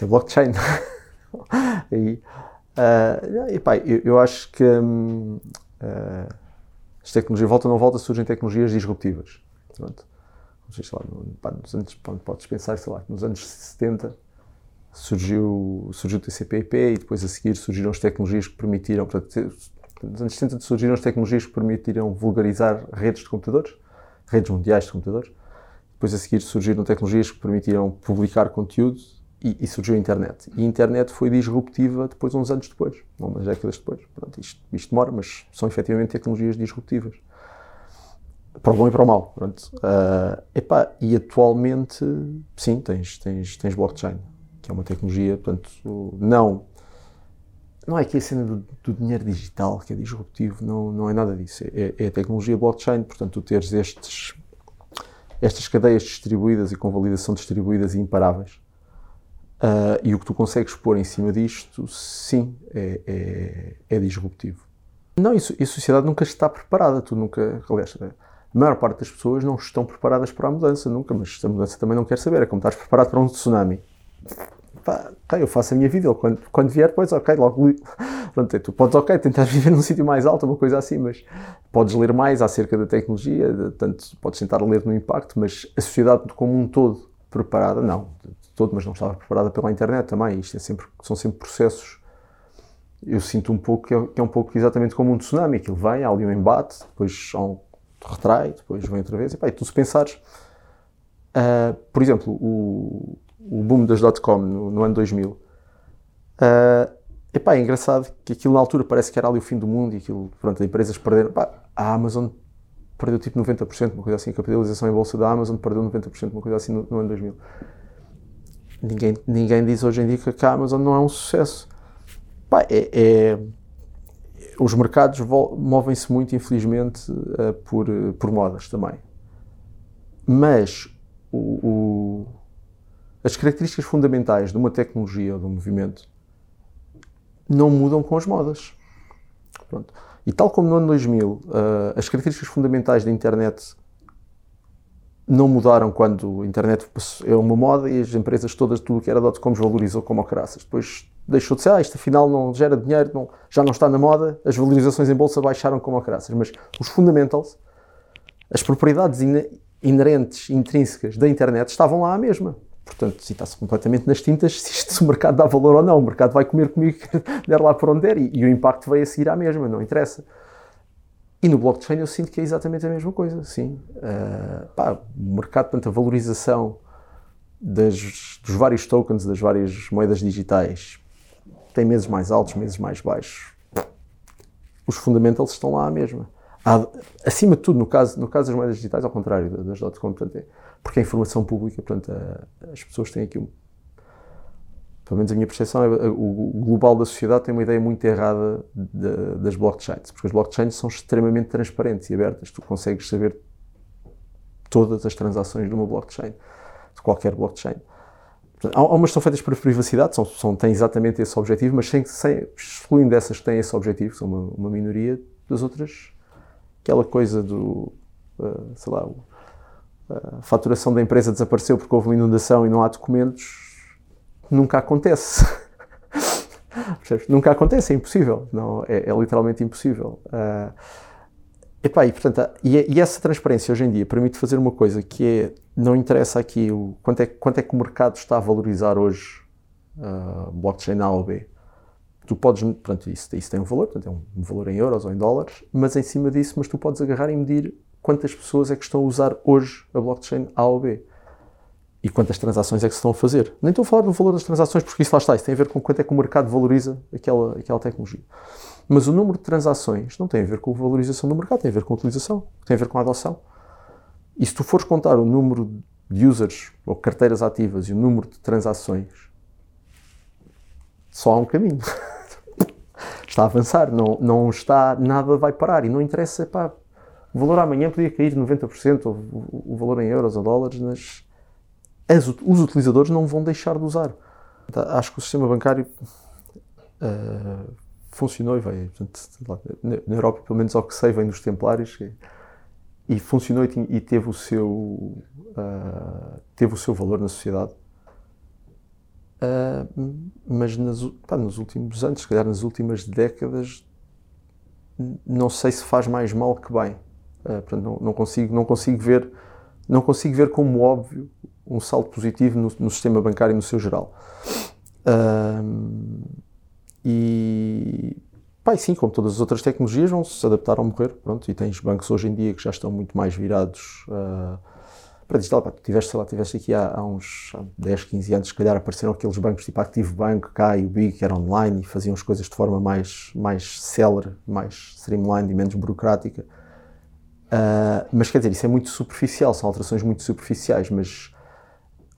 É blockchain. e, uh, e pá, eu, eu, acho que um, uh, as tecnologias, volta ou não volta, surgem tecnologias disruptivas. Pronto. Sei, lá, pá, nos anos, podes pensar, sei lá, nos anos 70 surgiu, surgiu o TCP/IP e depois a seguir surgiram as tecnologias que permitiram, portanto, nos anos 70 surgiram as tecnologias que permitiram vulgarizar redes de computadores, redes mundiais de computadores. Depois a seguir surgiram tecnologias que permitiram publicar conteúdo e, e, surgiu a internet. E a internet foi disruptiva depois, uns anos depois, umas décadas depois. Pronto, isto, isto demora, mas são efetivamente tecnologias disruptivas. Para o bom e para o mal. Pronto. Uh, epá, e atualmente, sim, tens, tens, tens blockchain, que é uma tecnologia, portanto, não. Não é que a cena do, do, dinheiro digital que é disruptivo, não, não é nada disso. É, é a tecnologia blockchain, portanto, tu teres estes, estas cadeias distribuídas e com validação distribuídas e imparáveis Uh, e o que tu consegues pôr em cima disto, sim, é, é, é disruptivo. Não, isso, a sociedade nunca está preparada. Tu nunca, aliás, a maior parte das pessoas não estão preparadas para a mudança, nunca, mas a mudança também não quer saber. É como estás preparado para um tsunami. Pá, eu faço a minha vida, quando, quando vier, pois, ok, logo. Pronto, tu podes, ok, tentar viver num sítio mais alto, uma coisa assim, mas podes ler mais acerca da tecnologia, tanto podes tentar ler no impacto, mas a sociedade como um todo preparada, não todo, mas não estava preparada pela internet também. Isto é sempre, são sempre processos. Eu sinto um pouco que é, que é um pouco exatamente como um tsunami. Aquilo vem, há ali um embate, depois há um retrai, depois vem outra vez. E, pá, e tu se pensares, uh, por exemplo, o, o boom das dot-com no, no, ano 2000, uh, epá, é engraçado que aquilo na altura parece que era ali o fim do mundo e aquilo, pronto, as empresas perderam. A Amazon perdeu tipo 90%, uma coisa assim, a capitalização em bolsa da Amazon perdeu 90%, uma coisa assim no, no ano 2000. Ninguém, ninguém diz hoje em dia que a Amazon não é um sucesso. Pá, é, é, os mercados movem-se muito, infelizmente, uh, por, por modas também. Mas o, o, as características fundamentais de uma tecnologia ou de um movimento não mudam com as modas. Pronto. E tal como no ano 2000, uh, eh, as características fundamentais da internet não mudaram quando a internet é uma moda e as empresas todas, tudo que era dot-coms valorizou como caraças. Depois deixou de ser, ah, isto afinal não gera dinheiro, não, já não está na moda, as valorizações em bolsa baixaram como caraças. Mas os fundamentals, as propriedades inerentes, intrínsecas da internet estavam lá à mesma. Portanto, se está-se completamente nas tintas, se, isto, se o mercado dá valor ou não, o mercado vai comer comigo, der lá por onde der, e, e o impacto vai a seguir à mesma, não interessa. E no blockchain eu sinto que é exatamente a mesma coisa, sim. Uh, pá, o mercado, portanto, a valorização das, dos vários tokens, das várias moedas digitais, tem meses mais altos, meses mais baixos. Os fundamentals estão lá à mesma. Há, acima de tudo, no caso, no caso das moedas digitais, ao contrário das dot-com, portanto, é, porque é informação pública, portanto, a, as pessoas têm aqui um, pelo menos a minha percepção, é, o global da sociedade tem uma ideia muito errada de, das blockchains, porque as blockchains são extremamente transparentes e abertas. Tu consegues saber todas as transações de uma blockchain, de qualquer blockchain. Há, umas que são feitas para privacidade, são, são, têm exatamente esse objetivo, mas sem, sem, excluindo essas que têm esse objetivo, são uma, uma minoria, das outras, aquela coisa do, uh, sei lá, a faturação da empresa desapareceu porque houve uma inundação e não há documentos, nunca acontece. nunca acontece, é impossível. Não, é, é literalmente impossível. Uh, epá, e, portanto, e, e, essa transparência hoje em dia permite fazer uma coisa que é, não interessa aqui o, quanto, é, quanto é que o mercado está a valorizar hoje uh, blockchain A ou B. Tu podes, portanto, isso, isso tem um valor, portanto, é um valor em euros ou em dólares, mas em cima disso, mas tu podes agarrar e medir quantas pessoas é que estão a usar hoje a blockchain A ou B e quantas transações é que se estão a fazer. Nem estou a falar do valor das transações, porque isso lá está, isso tem a ver com quanto é que o mercado valoriza aquela, aquela tecnologia. Mas o número de transações não tem a ver com a valorização do mercado, tem a ver com a utilização, tem a ver com a adoção. E se tu fores contar o número de users ou carteiras ativas e o número de transações, só há um caminho. está a avançar, não, não está, nada vai parar e não interessa, pá, o valor amanhã podia cair 90%, ou o, valor em euros ou dólares, mas as, os utilizadores não vão deixar de usar. Acho que o sistema bancário uh, funcionou e veio. Portanto, na Europa, pelo menos ao que sei, vem dos Templários e, e funcionou e, e, teve, o seu, uh, teve o seu valor na sociedade. Uh, mas nas, pá, nos últimos anos, se calhar nas últimas décadas, não sei se faz mais mal que bem. Uh, portanto, não, não, consigo, não consigo ver, não consigo ver como óbvio um salto positivo no, no sistema bancário no seu geral. Uh, e pá, sim, como todas as outras tecnologias, vão se adaptar ao morrer. Pronto, e tens bancos hoje em dia que já estão muito mais virados uh, para digital. Pá, tu tiveste, sei lá, tiveste aqui há, há uns há 10, 15 anos, se calhar apareceram aqueles bancos tipo Active Bank, K e o Big, que eram online e faziam as coisas de forma mais, mais célere, mais streamlined e menos burocrática. Uh, mas quer dizer, isso é muito superficial, são alterações muito superficiais, mas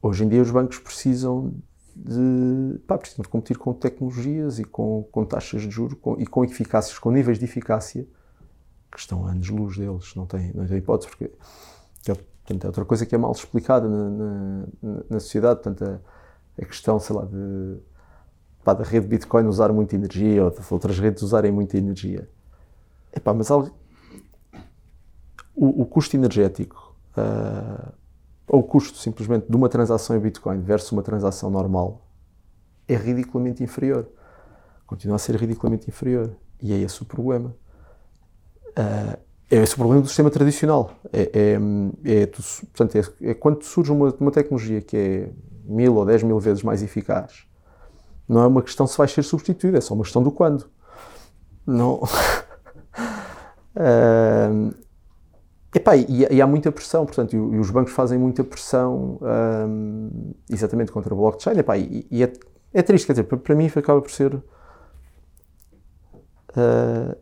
hoje em dia os bancos precisam de, pá, precisam de competir com tecnologias e com, com taxas de juros com, e com eficácias, com níveis de eficácia que estão a anos-luz deles, não tem, não tem hipótese, porque é, portanto, é outra coisa que é mal explicada na, na, na sociedade, portanto, a, a, questão, sei lá, de, pá, da rede Bitcoin usar muita energia ou de outras redes usarem muita energia. Epá, mas algo, o, o custo energético uh, o custo simplesmente de uma transação em Bitcoin versus uma transação normal é ridiculamente inferior. Continua a ser ridiculamente inferior. E é esse o problema. Uh, é esse o problema do sistema tradicional. É, é, é, portanto, é, é quando surge uma, uma tecnologia que é mil ou dez mil vezes mais eficaz, não é uma questão se vai ser substituída, é só uma questão do quando. Não. uh, Epá, e, e, há muita pressão, portanto, e, e os bancos fazem muita pressão um, exatamente contra o blockchain. Epá, e, e é, é, triste, quer dizer, para, para mim acaba por ser. Uh,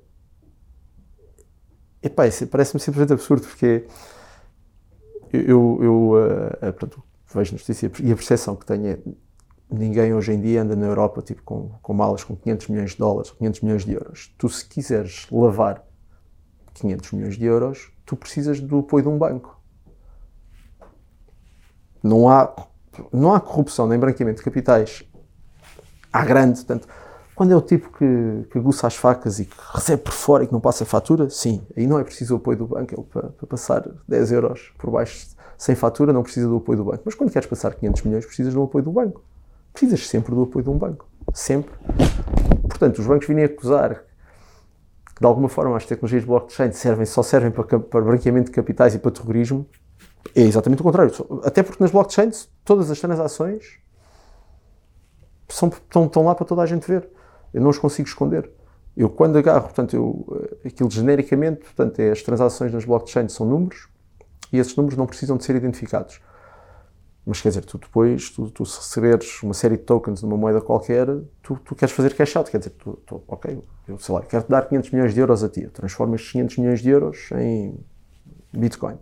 epá, parece-me simplesmente absurdo, porque eu, eu uh, pronto, vejo notícia e a percepção que tenho é ninguém hoje em dia anda na Europa tipo, com, com malas com 500 milhões de dólares, 500 milhões de euros. Tu, se quiseres lavar 500 milhões de euros, tu precisas do apoio de um banco. Não há, não há corrupção nem branqueamento de capitais. Há grande, portanto, quando é o tipo que, que aguça as facas e que recebe por fora e que não passa fatura, sim, aí não é preciso o apoio do banco. Ele, para, para passar 10 euros por baixo sem fatura, não precisa do apoio do banco. Mas quando queres passar 500 milhões, precisas do apoio do banco. Precisas sempre do apoio de um banco. Sempre. Portanto, os bancos virem acusar de alguma forma as tecnologias blockchain servem, só servem para, para branqueamento de capitais e para terrorismo, é exatamente o contrário. Até porque nas blockchains todas as transações são, estão, estão lá para toda a gente ver. Eu não os consigo esconder. Eu quando agarro, portanto, eu, eh, aquilo genericamente, portanto, é as transações nas blockchains são números e esses números não precisam de ser identificados. Mas quer dizer, tu depois, tu, tu receberes uma série de tokens de uma moeda qualquer, tu, tu queres fazer cash out, quer dizer, tu, tu, ok, eu sei lá, quero-te dar 500 milhões de euros a ti, eu transformo estes 500 milhões de euros em Bitcoin.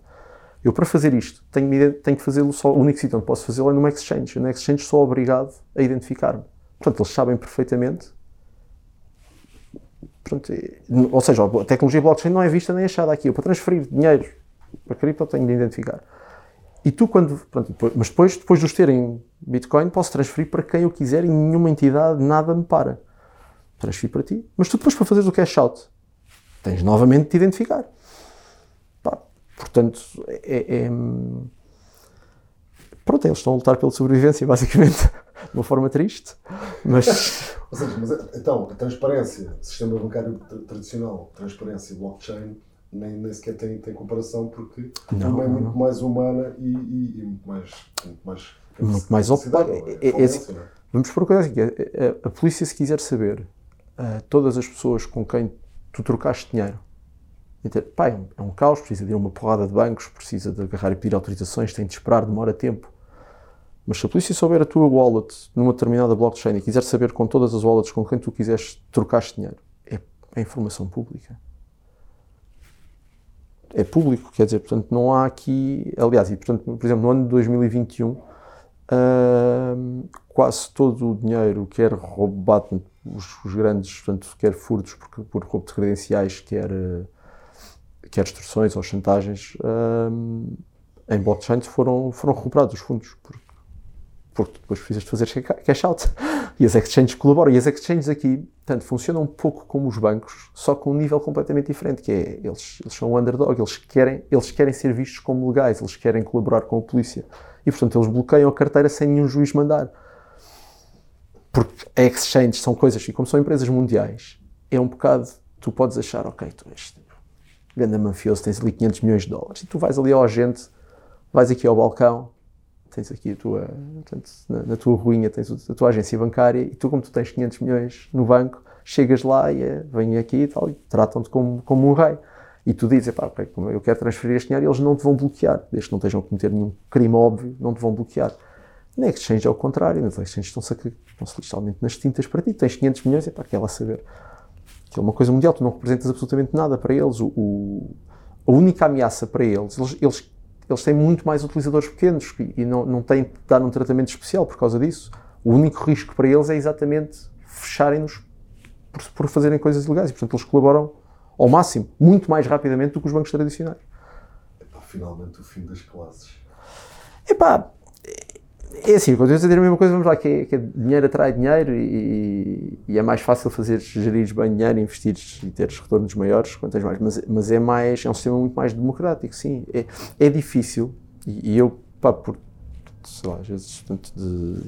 Eu, para fazer isto, tenho, tenho que fazê-lo só, o único sítio onde posso fazê-lo é numa exchange. Eu, na exchange, sou obrigado a identificar-me. Portanto, eles sabem perfeitamente. Pronto, ou seja, a tecnologia blockchain não é vista nem achada aqui. Eu, para transferir dinheiro para cripto, tenho de identificar. E tu, quando. Pronto, mas depois, depois de os terem Bitcoin, posso transferir para quem eu quiser e nenhuma entidade, nada me para. Transfiro para ti. Mas tu, depois, para fazeres o cash out, tens novamente de te identificar. Pá, portanto, é, é, Pronto, eles estão a lutar pela sobrevivência, basicamente, de uma forma triste. Mas. Ou seja, mas então, a transparência, sistema bancário tradicional, transparência, blockchain nem, nem sequer tem, tem comparação porque não, uma é muito não. mais humana e, e, e, muito mais. Muito mais, muito mais ocupada. É, é, é, assim, é? vamos por coisa assim: a, a, a, polícia, se quiser saber uh, todas as pessoas com quem tu trocaste dinheiro, então, pá, é, um, é um caos, precisa de ir uma porrada de bancos, precisa de agarrar e pedir autorizações, tem de esperar, demora tempo. Mas se a polícia souber a tua wallet numa determinada blockchain e quiser saber com todas as wallets com quem tu quiseres trocaste dinheiro, é, é informação pública é público, quer dizer, portanto, não há aqui, aliás, e portanto, por exemplo, no ano de 2021, uh, quase todo o dinheiro que era roubado, os, os, grandes, portanto, quer furtos por, por roubo de credenciais, quer, quer extorsões ou chantagens, uh, em blockchain foram, foram recuperados os fundos, porque, porque depois precisas de fazer cash out. E as exchanges colaboram. E as exchanges aqui, portanto, funcionam um pouco como os bancos, só com um nível completamente diferente, que é, eles, eles são underdog, eles querem, eles querem ser vistos como legais, eles querem colaborar com a polícia. E, portanto, eles bloqueiam a carteira sem nenhum juiz mandar. Porque a exchange são coisas, e como são empresas mundiais, é um bocado, tu podes achar, ok, tu és grande mafioso, tens ali 500 milhões de dólares, e tu vais ali ao agente, vais aqui ao balcão, tens aqui a tua, portanto, na, na, tua ruinha tens a tua agência bancária e tu, como tu tens 500 milhões no banco, chegas lá e é, vêm aqui e tal, e tratam-te como, como um rei. E tu dizes, pá, eu quero transferir este dinheiro e eles não te vão bloquear, desde que não estejam a cometer nenhum crime óbvio, não te vão bloquear. Na Exchange é o contrário, nas Exchange estão-se estão literalmente nas tintas para ti, tens 500 milhões, e pá, quer lá saber. Que é uma coisa mundial, tu não representas absolutamente nada para eles. O, o, a única ameaça para eles, eles, eles eles têm muito mais utilizadores pequenos e não, não têm de dar um tratamento especial por causa disso. O único risco para eles é exatamente fecharem-nos por, por, fazerem coisas ilegais. E, portanto, eles colaboram ao máximo, muito mais rapidamente do que os bancos tradicionais. Epá, finalmente o fim das classes. Epá, é assim, quando a dizer a mesma coisa, vamos lá, que, é, que é dinheiro atrai dinheiro e, e, é mais fácil fazer, gerir bem dinheiro, investir e teres retornos maiores quanto mais, mas, mas é mais, é um sistema muito mais democrático, sim. É, é difícil, e, e eu, pá, por, sei lá, às vezes, tanto de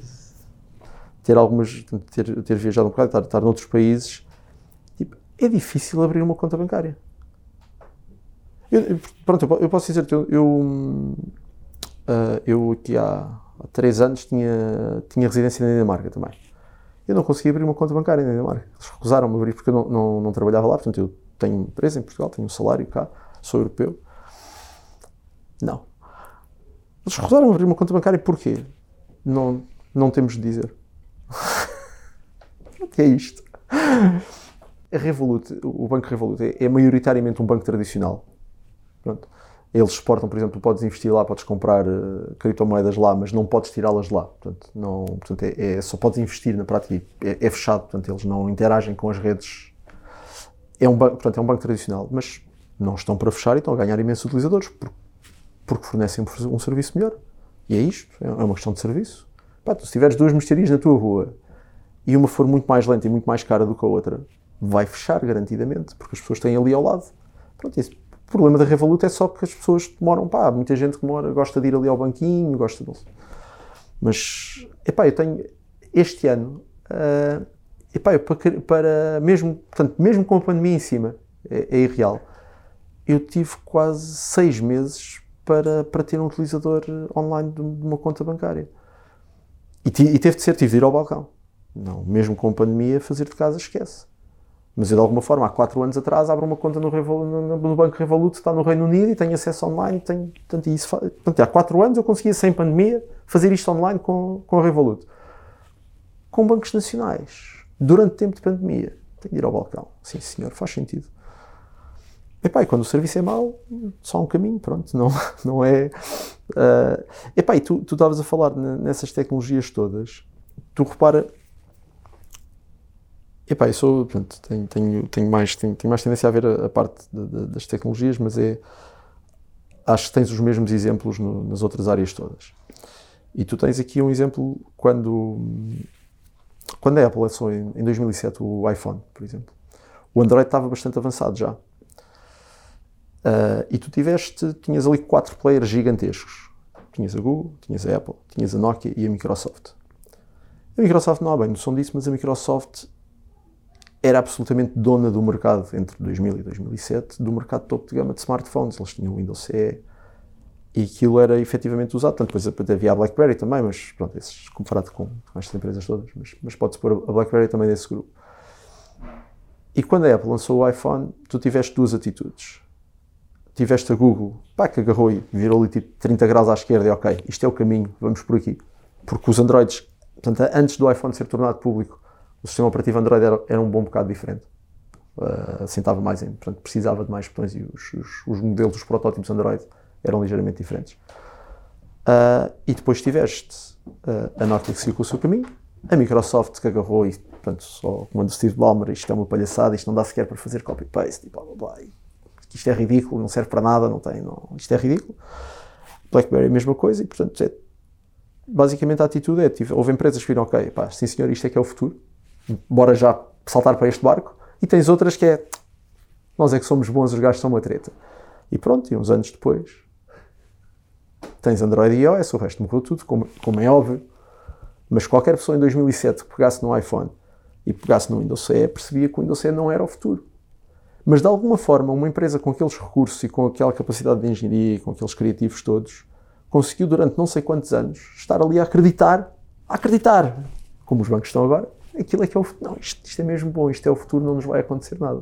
ter algumas, ter, ter viajado um bocado, estar, estar noutros países, tipo, é difícil abrir uma conta bancária. Eu, pronto, eu posso dizer-te, eu, eu, uh, eu aqui há há três anos tinha, tinha residência na Dinamarca também. Eu não conseguia abrir uma conta bancária na Dinamarca. Eles recusaram-me abrir porque eu não, não, não, trabalhava lá. Portanto, eu tenho empresa em Portugal, tenho um salário cá, sou europeu. Não. Eles recusaram abrir uma conta bancária porquê? Não, não temos de dizer. o que é isto? A Revolut, o Banco Revolut é, é maioritariamente um banco tradicional. Pronto. Eles exportam, por exemplo, podes investir lá, podes comprar uh, criptomoedas lá, mas não podes tirá-las lá. Portanto, não, portanto é, é, só podes investir na prática. É, é, fechado, portanto, eles não interagem com as redes. É um, banco, portanto, é um banco tradicional, mas não estão para fechar e estão a ganhar imensos utilizadores porque, porque fornecem um serviço melhor. E é isto, é, é uma questão de serviço. Pá, tu, se tiveres duas mercearias na tua rua e uma for muito mais lenta e muito mais cara do que a outra, vai fechar garantidamente, porque as pessoas têm ali ao lado. Pronto, isso o problema da Revolut é só que as pessoas demoram, pá, muita gente que mora, gosta de ir ali ao banquinho, gosta de... Mas, epá, eu tenho, este ano, uh, epá, eu para, para, mesmo, portanto, mesmo com a pandemia em cima, é, é irreal, eu tive quase seis meses para, para ter um utilizador online de uma conta bancária. E, e teve de ser, tive de ir ao balcão. Não, mesmo com a pandemia, fazer de casa esquece. Mas eu, de alguma forma, há 4 anos atrás, abro uma conta no, no Banco Revolut, está no Reino Unido e tenho acesso online. Tenho, portanto, isso, portanto, há 4 anos eu conseguia, sem pandemia, fazer isto online com, com a Revolut. Com bancos nacionais, durante tempo de pandemia, tenho de ir ao balcão. Sim, senhor, faz sentido. Epá, e quando o serviço é mau, só um caminho, pronto, não, não é... Uh, epá, e tu estavas a falar nessas tecnologias todas, tu repara, Epá, eu sou, pronto, tenho, tenho, tenho, mais, tenho, tenho mais tendência a ver a, a parte de, de, das tecnologias, mas é. Acho que tens os mesmos exemplos no, nas outras áreas todas. E tu tens aqui um exemplo quando. Quando a Apple lançou em, em 2007 o iPhone, por exemplo, o Android estava bastante avançado já. Uh, e tu tiveste, tinhas ali quatro players gigantescos. Tinhas a Google, tinhas a Apple, tinhas a Nokia e a Microsoft. A Microsoft não há bem noção disso, mas a Microsoft era absolutamente dona do mercado entre 2000 e 2007, do mercado topo de gama de smartphones. Eles tinham o Windows CE e aquilo era efetivamente usado. Tanto depois havia a BlackBerry também, mas pronto, esses, comparado com estas empresas todas, mas, mas pode-se pôr a BlackBerry também nesse grupo. E quando a Apple lançou o iPhone, tu tiveste duas atitudes. Tiveste a Google, pá, que agarrou e virou ali tipo 30 graus à esquerda e ok, isto é o caminho, vamos por aqui. Porque os Androids, portanto, antes do iPhone ser tornado público, o sistema operativo Android era, era um bom bocado diferente. Uh, sentava mais em, portanto, precisava de mais botões e os, os, os modelos, os protótipos Android eram ligeiramente diferentes. Uh, e depois tiveste uh, a Norte que seguiu com o seu caminho, a Microsoft que agarrou e, portanto, só como o Steve Ballmer, isto é uma palhaçada, isto não dá sequer para fazer copy-paste e blá blá blá. Isto é ridículo, não serve para nada, não tem, não, isto é ridículo. BlackBerry a mesma coisa e, portanto, é, basicamente a atitude é, tive, houve empresas que viram, ok, pá, sim senhor, isto é que é o futuro, bora já saltar para este barco, e tens outras que é, nós é que somos bons, os gajos são uma treta. E pronto, e uns anos depois, tens Android e iOS, o resto morreu tudo, como, como é óbvio. Mas qualquer pessoa em 2007 que pegasse no iPhone e pegasse no Windows CE percebia que o Windows CE não era o futuro. Mas de alguma forma, uma empresa com aqueles recursos e com aquela capacidade de engenharia e com aqueles criativos todos, conseguiu durante não sei quantos anos estar ali a acreditar, a acreditar, como os bancos estão agora, aquilo é que é o futuro. Não, isto, isto é mesmo bom, isto é o futuro, não nos vai acontecer nada.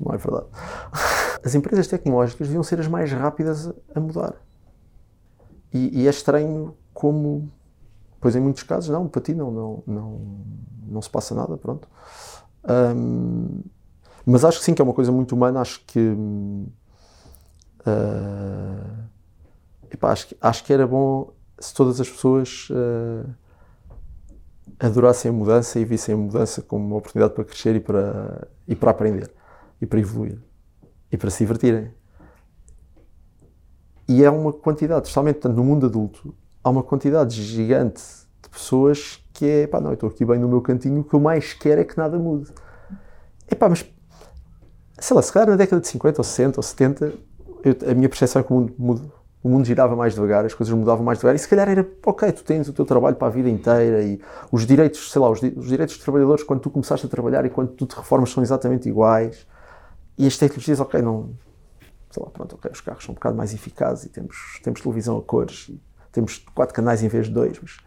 Não é verdade. As empresas tecnológicas deviam ser as mais rápidas a mudar. E, e, é estranho como, pois em muitos casos, não, para ti não, não, não, se passa nada, pronto. Um, mas acho que sim, que é uma coisa muito humana, acho que. Uh, epá, acho, que acho que era bom se todas as pessoas uh, adorassem a mudança e vissem a mudança como uma oportunidade para crescer e para, e para aprender e para evoluir e para se divertirem. E é uma quantidade, especialmente no mundo adulto, há uma quantidade gigante de pessoas que é, pá, não, eu estou aqui bem no meu cantinho, o que eu mais quero é que nada mude. É pá, mas, sei lá, se calhar na década de 50 ou 60 ou 70, eu, a minha percepção é que o mundo, mudo, o mundo girava mais devagar, as coisas mudavam mais devagar, e se calhar era, ok, tu tens o teu trabalho para a vida inteira e os direitos, sei lá, os, os direitos dos trabalhadores quando tu começaste a trabalhar e quando tu te reformas são exatamente iguais. E as tecnologias, ok, não, sei lá, pronto, ok, os carros são um bocado mais eficazes e temos, temos televisão a cores e temos quatro canais em vez de dois, mas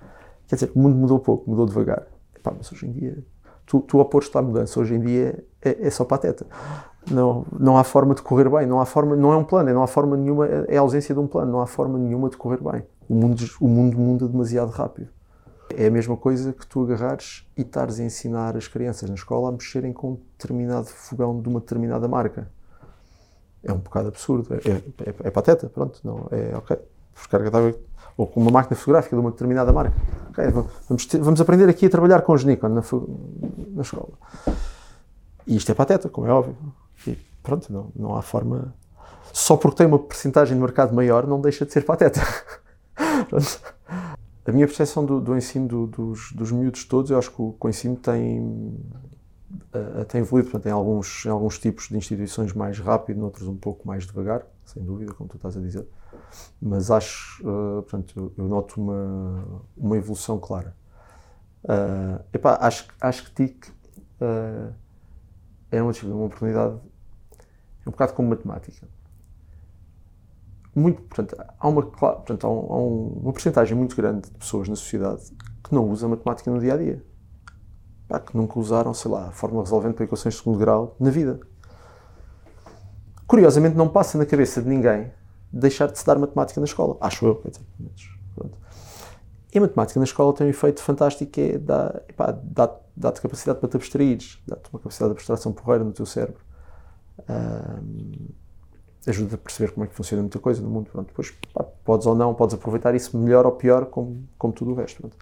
quer dizer, o mundo mudou pouco, mudou devagar. Epá, mas hoje em dia, tu, tu oposto à mudança, hoje em dia é, é, só pateta. Não, não há forma de correr bem, não há forma, não é um plano, não há forma nenhuma, é a ausência de um plano, não há forma nenhuma de correr bem. O mundo, o mundo muda demasiado rápido. É a mesma coisa que tu agarrares e estares a ensinar as crianças na escola a mexerem com um determinado fogão de uma determinada marca é um bocado absurdo, é, é, é, é pateta, pronto, não, é ok, ou com uma máquina fotográfica de uma determinada marca. Okay, vamos, ter, vamos aprender aqui a trabalhar com os Nikon na, na escola. E isto é pateta, como é óbvio. E pronto, não, não há forma. Só porque tem uma percentagem de mercado maior, não deixa de ser pateta. a minha percepção do, do ensino do, dos, dos miúdos todos, eu acho que o, que o ensino tem uh, tem evoluído, portanto, em alguns, em alguns tipos de instituições mais rápido, noutros um pouco mais devagar, sem dúvida, como tu estás a dizer. Mas acho, uh, portanto, eu, eu, noto uma, uma evolução clara. Uh, epá, acho, acho que TIC uh, é uma, uma oportunidade, é um bocado como matemática. Muito, portanto, há uma, portanto, há, um, uma porcentagem muito grande de pessoas na sociedade que não usa matemática no dia a dia pá, que nunca usaram, sei lá, a fórmula resolvente para equações de segundo grau na vida. Curiosamente, não passa na cabeça de ninguém deixar de se dar matemática na escola. Acho eu. Pronto. E a matemática na escola tem um efeito fantástico que é dá-te dá, capacidade para te abstraires, dá-te uma capacidade de abstração porreira no teu cérebro. Um, ajuda a perceber como é que funciona muita coisa no mundo. Pronto, depois pá, podes ou não, podes aproveitar isso melhor ou pior, como, como tudo o resto. Pronto.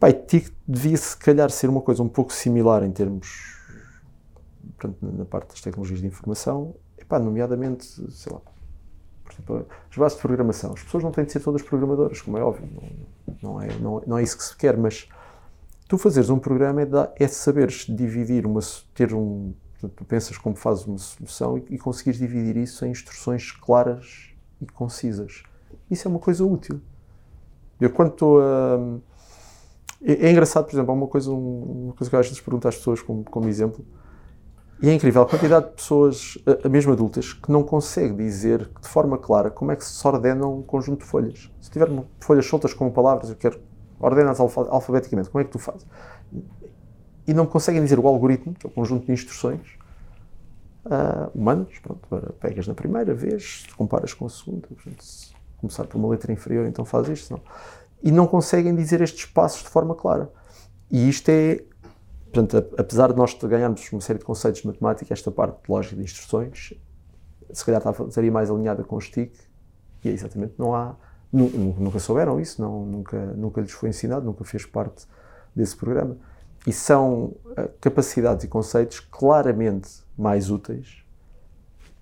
Pai, TIC devia se calhar ser uma coisa um pouco similar em termos, portanto, na parte das tecnologias de informação, epá, nomeadamente, sei lá, por exemplo, as bases de programação. As pessoas não têm de ser todas programadoras, como é óbvio, não, não, é, não, não é isso que se quer, mas tu fazeres um programa é, da, é saberes dividir, uma, ter um, tu pensas como fazes uma solução e, e conseguires dividir isso em instruções claras e concisas. Isso é uma coisa útil. Eu quando estou a é, é, engraçado, por exemplo, há uma coisa, uma coisa que às vezes pergunto às pessoas como, como exemplo, e é incrível a quantidade de pessoas, mesmo adultas, que não consegue dizer de forma clara como é que se ordena um conjunto de folhas. Se tiver folhas soltas com palavras, eu quero ordenas alfabeticamente, como é que tu fazes? E não conseguem dizer o algoritmo, que é o conjunto de instruções uh, humanas, pronto, pegas na primeira vez, comparas com a segunda, portanto, se começar por uma letra inferior, então faz isto, não e não conseguem dizer estes passos de forma clara. E isto é portanto, apesar de nós ganharmos uma série de conceitos de matemática, esta parte de lógica de instruções, se calhar estaria mais alinhada com o STIC, e é exatamente, não há, nunca souberam isso, não, nunca, nunca lhes foi ensinado, nunca fez parte desse programa. E são uh, capacidades e conceitos claramente mais úteis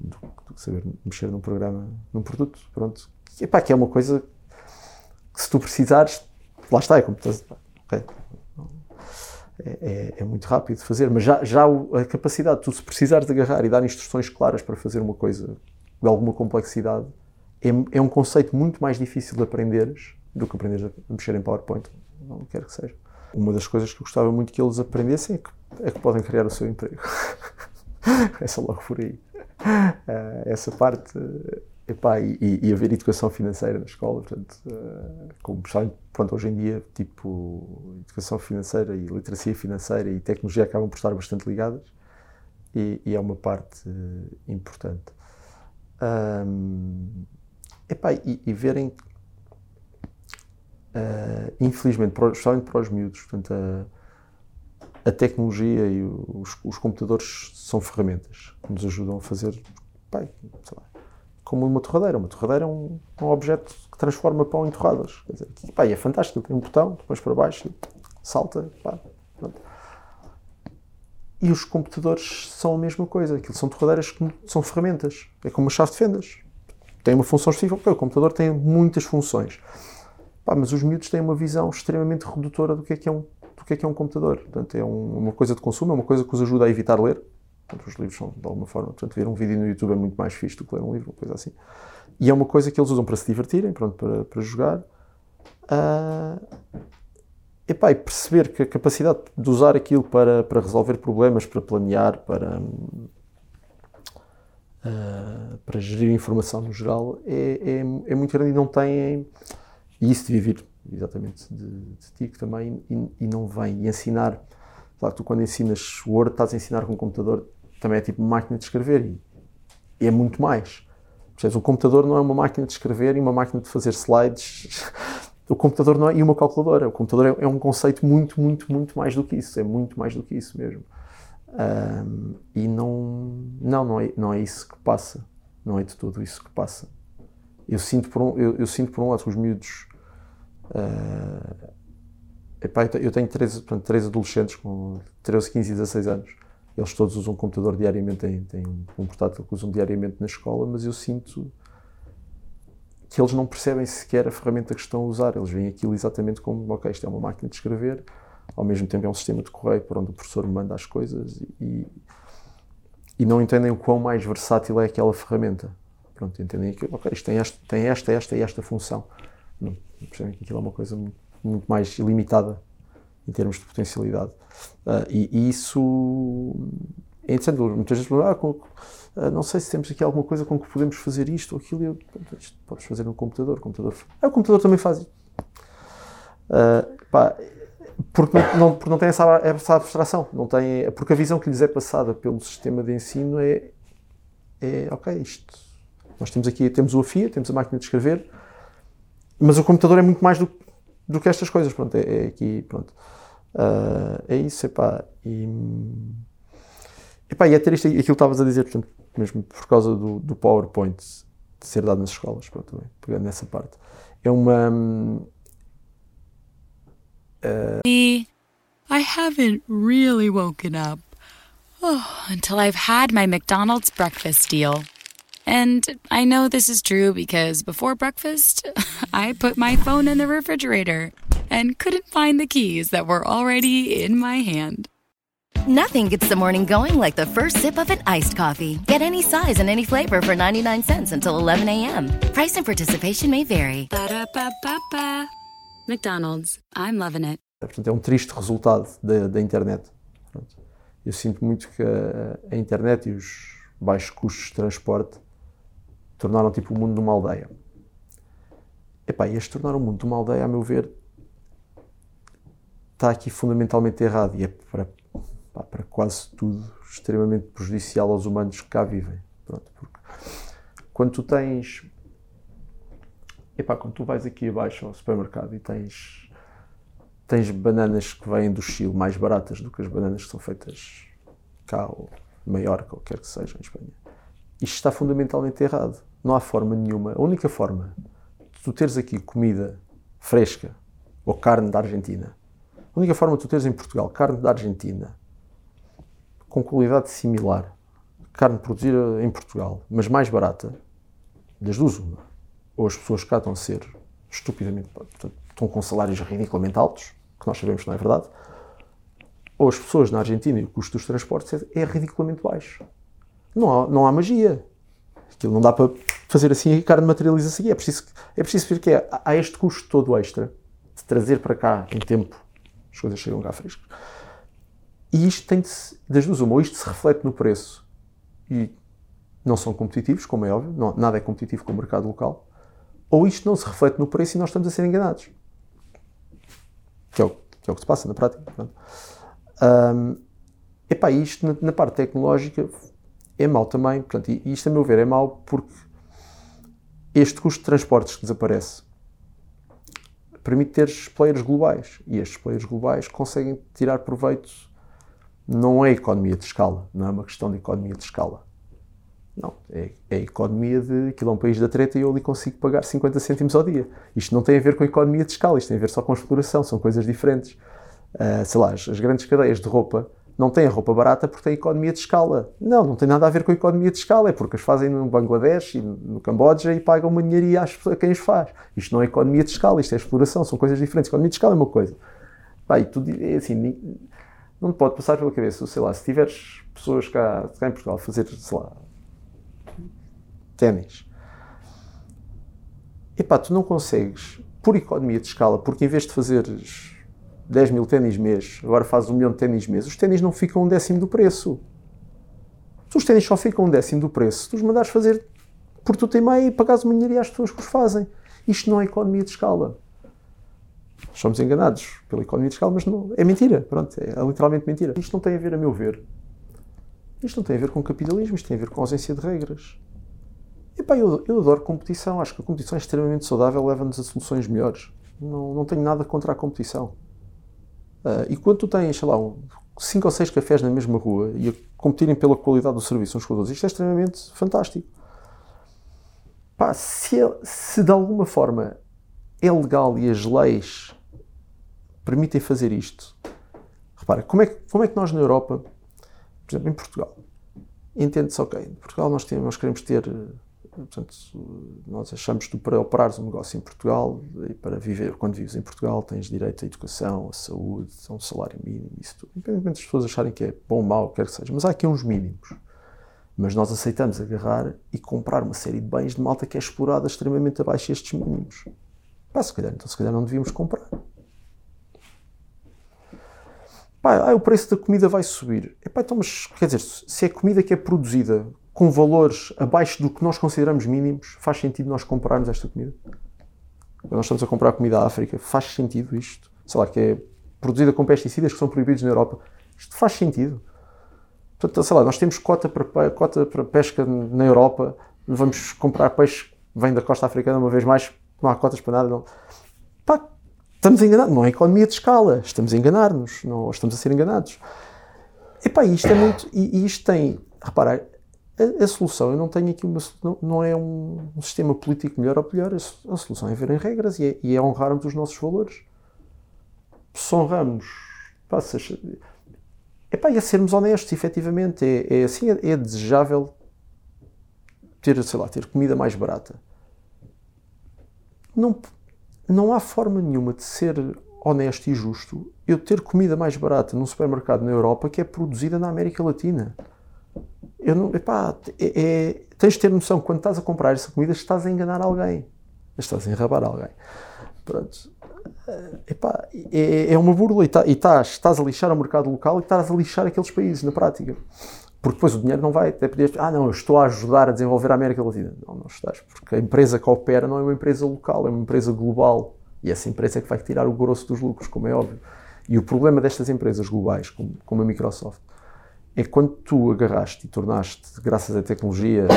do, que saber mexer num programa, num produto, pronto. Epá, que é uma coisa que se tu precisares, lá está, é como estás, okay. É, é, é, muito rápido de fazer, mas já, já a capacidade de tu se precisares de agarrar e dar instruções claras para fazer uma coisa de alguma complexidade é, é um conceito muito mais difícil de aprenderes do que aprenderes a mexer em PowerPoint, não quer que seja. Uma das coisas que eu gostava muito que eles aprendessem é que, é que podem criar o seu emprego. Essa logo por aí. Uh, essa parte, epá, e, e, haver educação financeira na escola, portanto, uh, como pronto, hoje em dia, tipo, educação financeira e literacia financeira e tecnologia acabam por estar bastante ligadas e, e é uma parte uh, importante. Um, epá, e, e verem, infelizmente, para, especialmente para os miúdos, portanto, a tecnologia e os, os, computadores são ferramentas que nos ajudam a fazer, pai, lá, como uma torradeira. Uma torradeira é um, um, objeto que transforma pão em torradas. Quer dizer, pá, é fantástico, tem um botão, depois para baixo, salta, pá, E os computadores são a mesma coisa. Aquilo são torradeiras que são ferramentas. É como uma chave de fendas. Tem uma função específica. O computador tem muitas funções. Pá, mas os miúdos têm uma visão extremamente redutora do que é que é um que é que é um computador. Portanto, é um, uma coisa de consumo, é uma coisa que os ajuda a evitar ler. Portanto, os livros são, de alguma forma, portanto, ver um vídeo no YouTube é muito mais fixe do que ler um livro, uma coisa assim. E é uma coisa que eles usam para se divertirem, pronto, para, para jogar. Uh, epá, e perceber que a capacidade de usar aquilo para, para resolver problemas, para planear, para, uh, para gerir informação no geral, é, é, é muito grande e não tem. E isso de viver exatamente de, de também, e, e, não vem. E ensinar, claro tu quando ensinas Word, estás a ensinar com um computador, também é tipo máquina de escrever e, é muito mais. Percebes? O computador não é uma máquina de escrever e uma máquina de fazer slides. O computador não é, e uma calculadora. O computador é, é, um conceito muito, muito, muito mais do que isso. É muito mais do que isso mesmo. Um, e não, não, não é, não é isso que passa. Não é de tudo isso que passa. Eu sinto por um, eu, eu sinto por um lado os miúdos Uh, epá, eu tenho três, portanto, três adolescentes com 13, 15 e 16 anos. Eles todos usam um computador diariamente, têm, têm um portátil que usam diariamente na escola, mas eu sinto que eles não percebem sequer a ferramenta que estão a usar. Eles veem aquilo exatamente como, ok, isto é uma máquina de escrever, ao mesmo tempo é um sistema de correio para onde o professor manda as coisas e, e não entendem o quão mais versátil é aquela ferramenta. Pronto, entendem que, ok, isto tem esta, tem esta, esta e esta função. Não, percebem que aquilo é uma coisa muito, muito mais limitada em termos de potencialidade. Uh, e, e, isso é interessante. Muitas vezes ah, com, uh, não sei se temos aqui alguma coisa com que podemos fazer isto ou aquilo. Eu, isto podes fazer no computador. O computador, ah, o computador também faz isso. Uh, pá, porque não, não, porque não tem essa, essa abstração, não tem, porque a visão que lhes é passada pelo sistema de ensino é, é ok, isto, nós temos aqui, temos o AFIA, temos a máquina de escrever, mas o computador é muito mais do, do que estas coisas, pronto, é, é aqui, pronto. Uh, é isso, epá, e, epá, e é triste aquilo que estavas a dizer, portanto, mesmo por causa do, do PowerPoint de ser dado nas escolas, pronto, também, pegando nessa parte. É uma... Uh, I haven't really woken up. Oh, until I've had my McDonald's breakfast deal. And I know this is true because before breakfast, I put my phone in the refrigerator and couldn't find the keys that were already in my hand. Nothing gets the morning going like the first sip of an iced coffee. Get any size and any flavor for 99 cents until 11 a.m. Price and participation may vary. Ba-da-ba-ba-ba. McDonald's. I'm loving it. Portanto, é um triste resultado da, da internet. Eu sinto muito que a, a internet e os baixos custos de transporte tornaram tipo o mundo de uma aldeia. Epá, e este tornar o mundo de uma aldeia, a meu ver, está aqui fundamentalmente errado e é para, pá, para quase tudo extremamente prejudicial aos humanos que cá vivem. Pronto, porque quando tu tens. Epá, quando tu vais aqui abaixo ao supermercado e tens tens bananas que vêm do Chile mais baratas do que as bananas que são feitas cá ou Maiorca, ou quer que seja, em Espanha. Isto está fundamentalmente errado. Não há forma nenhuma. A única forma de tu teres aqui comida fresca ou carne da Argentina, a única forma de tu teres em Portugal carne da Argentina com qualidade similar, carne produzida em Portugal, mas mais barata, das duas uma. Ou as pessoas cá estão a ser estupidamente, estão com salários ridiculamente altos, que nós sabemos que não é verdade, ou as pessoas na Argentina e o custo dos transportes é, é ridiculamente baixo. Não há, não há magia. Aquilo não dá para fazer assim e a carne materializa-se. É preciso, é preciso ver que é, há este custo todo extra de trazer para cá em tempo as coisas chegam cá frescas. E isto tem de se, das duas uma, ou isto se reflete no preço e não são competitivos, como é óbvio, não, nada é competitivo com o mercado local, ou isto não se reflete no preço e nós estamos a ser enganados. Que é o que, é o que se passa na prática. Um, epá, isto na, na, parte tecnológica é mau também, portanto, e isto a meu ver é mau porque este custo de transportes que desaparece permite ter players globais e estes players globais conseguem tirar proveito não é economia de escala, não é uma questão de economia de escala. Não, é, é economia de aquilo é um país da treta e eu ali consigo pagar 50 cêntimos ao dia. Isto não tem a ver com economia de escala, isto tem a ver só com exploração, são coisas diferentes. Uh, sei lá, as, as, grandes cadeias de roupa não têm roupa barata porque têm economia de escala. Não, não tem nada a ver com a economia de escala, é porque as fazem no Bangladesh e no Camboja e pagam uma dinheirinha a quem as faz. Isto não é economia de escala, isto é exploração, são coisas diferentes. Economia de escala é uma coisa. Pá, e tudo, é assim, não te pode passar pela cabeça, sei lá, se tiveres pessoas cá, cá em Portugal a fazer, sei lá, ténis, epá, tu não consegues, por economia de escala, porque em vez de fazeres 10 mil ténis mês, agora fazes um milhão de ténis mês, os ténis não ficam um décimo do preço. Os ténis só ficam um décimo do preço se tu os mandares fazer por tu tem meio e pagares uma dinheiro às pessoas que os fazem. Isto não é economia de escala somos enganados pela economia de escala, mas não, é mentira, pronto, é literalmente mentira. Isto não tem a ver, a meu ver, isto não tem a ver com capitalismo, isto tem a ver com ausência de regras. E pá, eu, eu adoro competição, acho que a competição é extremamente saudável, leva-nos a soluções melhores. Não, não tenho nada contra a competição. Uh, e quando tu tens, sei lá, cinco ou seis cafés na mesma rua e a competirem pela qualidade do serviço uns com os outros, isto é extremamente fantástico. Pá, se, se de alguma forma é legal e as leis permitem fazer isto. Repara, como é, que, como é que nós na Europa, por exemplo, em Portugal, entende-se, ok, em Portugal nós, temos, nós queremos ter, portanto, nós achamos que para operares um negócio em Portugal e para viver, quando vives em Portugal, tens direito à educação, à saúde, a um salário mínimo, isso tudo. Independentemente das pessoas acharem que é bom mau, quer que seja, mas há aqui uns mínimos. Mas nós aceitamos agarrar e comprar uma série de bens de malta que é explorada extremamente abaixo destes mínimos. Pá, se calhar, então se calhar não devíamos comprar. Pá, ah, o preço da comida vai subir. Epá, então, mas, quer dizer, se é comida que é produzida com valores abaixo do que nós consideramos mínimos, faz sentido nós comprarmos esta comida? Nós estamos a comprar comida à África, faz sentido isto? Sei lá, que é produzida com pesticidas que são proibidos na Europa. Isto faz sentido? Portanto, sei lá, nós temos cota para, cota para pesca na Europa, vamos comprar peixe que vem da costa africana uma vez mais não há cotas para nada. Não. Pá, estamos enganados. Não é economia de escala. Estamos a enganar-nos. Estamos a ser enganados. E pá, isto é muito. E, e isto tem. Repara, a, a, solução, eu não tenho aqui uma. Não, não é um, um, sistema político melhor ou pior. A, a solução é ver em regras e é, e é honrarmos os nossos valores. Se honramos. Pá, epá, e é sermos honestos, efetivamente. É, é assim, é, é desejável ter, sei lá, ter comida mais barata não, não há forma nenhuma de ser honesto e justo eu ter comida mais barata num supermercado na Europa que é produzida na América Latina. Eu não, epá, é, é, tens de ter noção quando estás a comprar essa comida estás a enganar alguém. Estás a enrabar alguém. Pronto. Epá, é, é uma burla e, tá, e estás, estás a lixar o mercado local e estás a lixar aqueles países na prática. Porque depois o dinheiro não vai. Até podias, ah, não, eu estou a ajudar a desenvolver a América Latina. Não, não estás. Porque a empresa que opera não é uma empresa local, é uma empresa global. E essa empresa é que vai tirar o grosso dos lucros, como é óbvio. E o problema destas empresas globais, como, como a Microsoft, é quando tu agarraste e tornaste, graças à tecnologia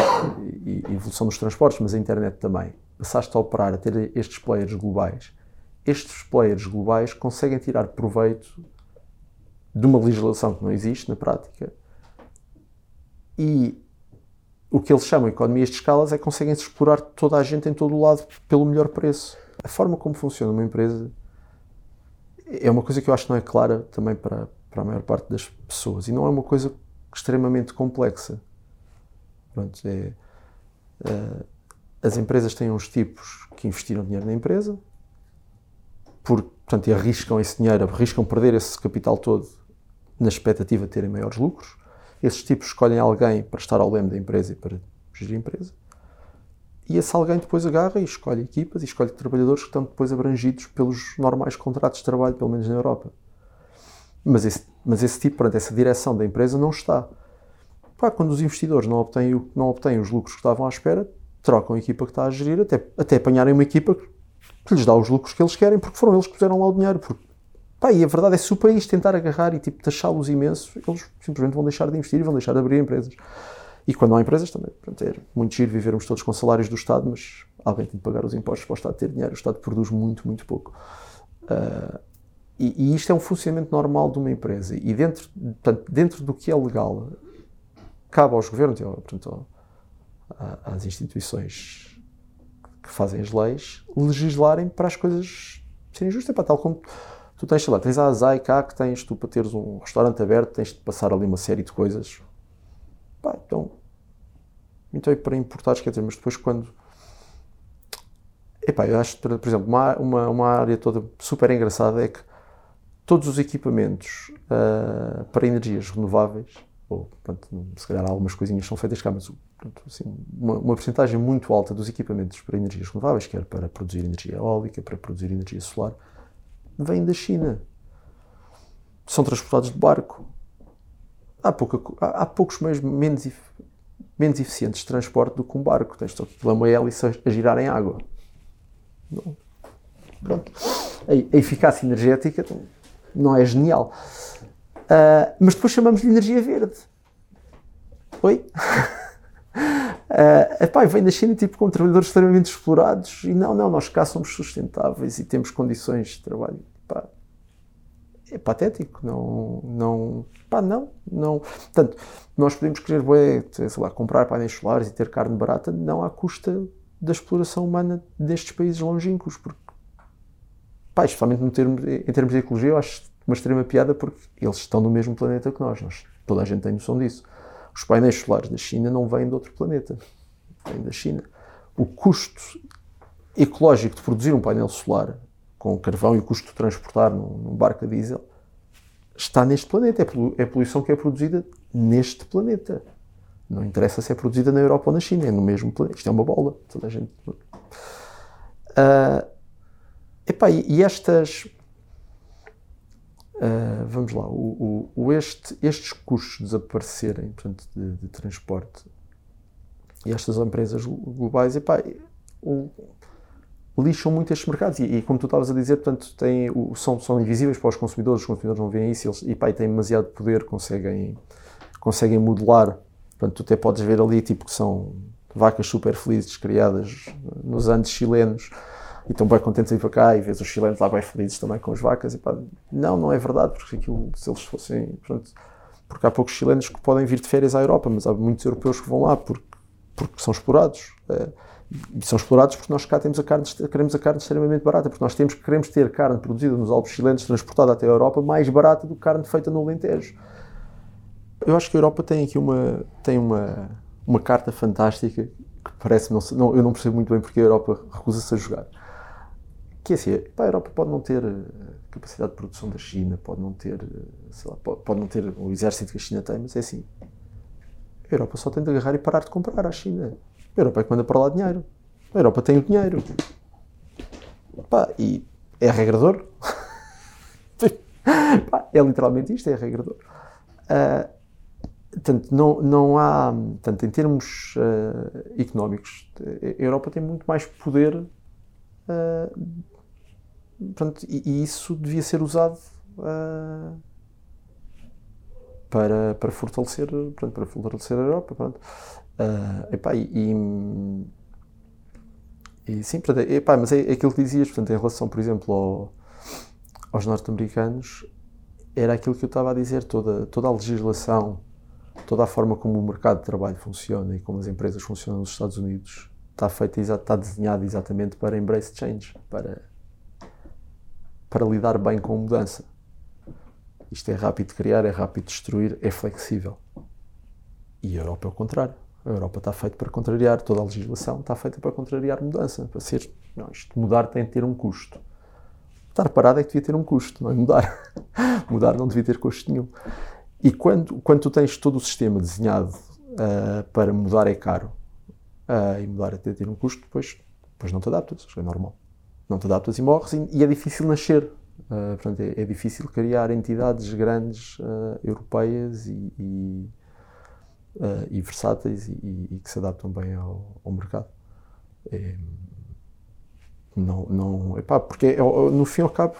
e, evolução dos transportes, mas a internet também, passaste a operar, a ter estes players globais, estes players globais conseguem tirar proveito de uma legislação que não existe na prática e o que eles chamam economias de escalas é que conseguem explorar toda a gente em todo o lado pelo melhor preço. A forma como funciona uma empresa é uma coisa que eu acho que não é clara também para, para a maior parte das pessoas e não é uma coisa extremamente complexa. Pronto, é, uh, as empresas têm uns tipos que investiram dinheiro na empresa, por, portanto, e arriscam esse dinheiro, arriscam perder esse capital todo na expectativa de terem maiores lucros. Esses tipos escolhem alguém para estar ao leme da empresa e para gerir a empresa. E esse alguém depois agarra e escolhe equipas e escolhe trabalhadores que estão depois abrangidos pelos normais contratos de trabalho, pelo menos na Europa. Mas esse, mas esse tipo, portanto, essa direção da empresa não está. Pá, quando os investidores não obtêm, não obtêm os lucros que estavam à espera, trocam a equipa que está a gerir até, até apanharem uma equipa que lhes dá os lucros que eles querem porque foram eles que puseram lá o dinheiro. Porque, pá, e a verdade é se o país tentar agarrar e tipo, taxá-los imenso, eles simplesmente vão deixar de investir e vão deixar de abrir empresas. E quando há empresas também, pronto, é muito giro vivermos todos com salários do Estado, mas alguém tem de pagar os impostos para o Estado ter dinheiro. O Estado produz muito, muito pouco. Uh, e, e, isto é um funcionamento normal de uma empresa. E dentro, portanto, dentro do que é legal, cabe aos governos, portanto, às instituições que fazem as leis, legislarem para as coisas serem justas. É tal como tu tens, sei lá, tens a ASAI cá que tens tu para teres um restaurante aberto, tens de passar ali uma série de coisas. Pá, então, então é para importados, quer dizer, mas depois quando. Epá, eu acho, por exemplo, uma, uma, uma área toda super engraçada é que todos os equipamentos uh, para energias renováveis, ou pronto, se calhar algumas coisinhas são feitas cá, mas pronto, assim, uma, uma porcentagem muito alta dos equipamentos para energias renováveis, quer para produzir energia eólica, para produzir energia solar, vem da China. São transportados de barco. Há, pouca, há, há poucos meios menos menos eficientes de transporte do que um barco. Tens todo uma hélice a girar em água. Não. Pronto. A, a, eficácia energética não é genial. Uh, mas depois chamamos de energia verde. Oi? Uh, epá, vem da China tipo, com trabalhadores extremamente explorados e não, não, nós cá somos sustentáveis e temos condições de trabalho. Epá, é patético, não, não, não, não. Portanto, nós podemos querer, bué, sei lá, comprar painéis solares e ter carne barata, não à custa da exploração humana destes países longínquos, porque, pá, especialmente no termo, em termos de ecologia, eu acho uma extrema piada porque eles estão no mesmo planeta que nós, nós toda a gente tem noção disso. Os painéis solares da China não vêm de outro planeta, vêm da China. O custo ecológico de produzir um painel solar com carvão e o custo de transportar num, num barco a diesel está neste planeta. É, é poluição que é produzida neste planeta. Não interessa se é produzida na Europa ou na China, é no mesmo planeta. Isto é uma bola. Toda a gente. Uh, epá, e estas. Uh, vamos lá, o, o, este, estes custos desaparecerem portanto, de, de, transporte e estas empresas globais, epá, o, lixam muito estes mercados. E, e, como tu estavas a dizer, portanto, têm, o, são, são invisíveis para os consumidores, os consumidores não veem isso eles, e, e têm demasiado poder, conseguem, conseguem modelar. Portanto, tu até podes ver ali tipo, que são vacas super felizes criadas nos Andes chilenos e estão bem contentes de ir para cá e vês os chilenos lá bem felizes também com as vacas. E, pá, não, não é verdade, porque aquilo, se eles fossem. Portanto, porque há poucos chilenos que podem vir de férias à Europa, mas há muitos europeus que vão lá porque, porque são explorados. É, e são explorados porque nós cá temos a carne, queremos a carne extremamente barata, porque nós temos, queremos ter carne produzida nos Alpes chilenos, transportada até a Europa, mais barata do que carne feita no Alentejo. Eu acho que a Europa tem aqui uma, tem uma, uma carta fantástica que parece não, não, eu não percebo muito bem porque a Europa recusa-se a jogar. Que é assim, pá, a Europa pode não ter capacidade de produção da China, pode não ter, lá, pode, pode não ter o exército que a China tem, mas é assim, a Europa só tem de agarrar e parar de comprar à China. A Europa é que manda para lá dinheiro. A Europa tem o dinheiro. Pá, e é regrador. Pá, é literalmente isto, é regrador. Uh, portanto, não, não há, portanto, em termos uh, económicos, a Europa tem muito mais poder uh, e, e, isso devia ser usado uh, para, para, fortalecer, para fortalecer a Europa. Pronto. Uh, epá, e, e sim, portanto, epá, mas é, é aquilo que dizias, portanto, em relação, por exemplo, ao, aos norte-americanos, era aquilo que eu estava a dizer, toda, toda a legislação, toda a forma como o mercado de trabalho funciona e como as empresas funcionam nos Estados Unidos está feita, está desenhada exatamente para embrace change, para, para lidar bem com mudança. Isto é rápido de criar, é rápido de destruir, é flexível. E a Europa é o contrário. A Europa está feita para contrariar, toda a legislação está feita para contrariar mudança. Para ser, não, isto mudar tem de ter um custo. Estar parado é que devia ter um custo, não é mudar. mudar não devia ter custo nenhum. E quando, quando tu tens todo o sistema desenhado uh, para mudar é caro uh, e mudar até ter um custo, depois, depois não te adaptas, é normal. Não te adaptas e morres e, e é difícil nascer. Uh, portanto, é, é, difícil criar entidades grandes europeias e, e uh, e versáteis e, e, que se adaptam bem ao, ao mercado. É, não, não, epá, porque é, no fim ao cabo,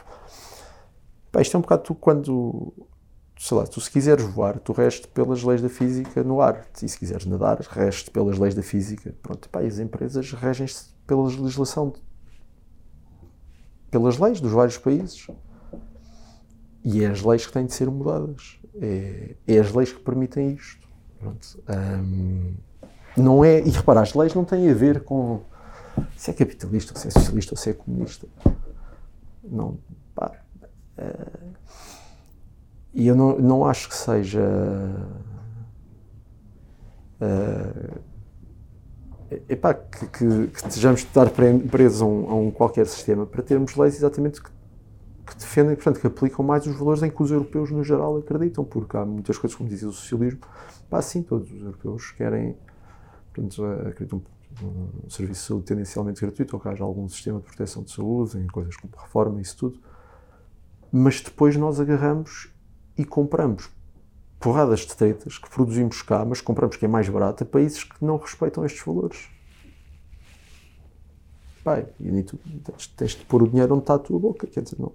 epá, isto é um bocado tu quando, sei lá, tu se quiseres voar, tu restes pelas leis da física no ar, e se quiseres nadar, restes pelas leis da física. Pronto, epá, e as empresas regem-se pela legislação, pelas leis dos vários países. E é as leis que têm de ser mudadas. É, é as leis que permitem isto. Um, não é, e repara, as leis não têm a ver com se é capitalista, se é socialista, ou se é comunista. Não, pá, uh, e eu não, não acho que seja. Uh, epá, que, que, que estejamos de estar presos a um, a um, qualquer sistema para termos leis exatamente que, que defendem, portanto, que aplicam mais os valores em que os europeus no geral acreditam, porque há muitas coisas, como dizia o socialismo, Pá, sim, todos os europeus querem, portanto, acreditam um serviço de saúde tendencialmente gratuito, ou que haja algum sistema de proteção de saúde, em coisas como reforma, isso tudo. Mas depois nós agarramos e compramos porradas de tretas que produzimos cá, mas compramos que é mais barato a países que não respeitam estes valores. Pai, e tu tens, tens de pôr o dinheiro onde está a tua boca, quer dizer, não.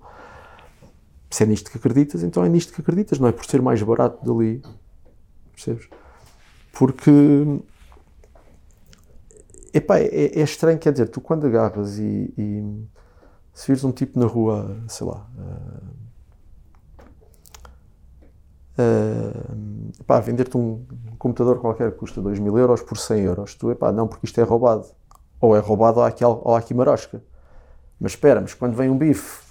Se é nisto que acreditas, então é nisto que acreditas, não é por ser mais barato dali percebes? Porque epá, é, é estranho, quer dizer, tu quando agarras e, e se vires um tipo na rua, sei lá, uh, uh, epá, vender-te um computador qualquer que custa 2 mil euros por 100 euros, tu, epá, não, porque isto é roubado. Ou é roubado ou há aqui, ou há aqui marosca. Mas espera, mas quando vem um bife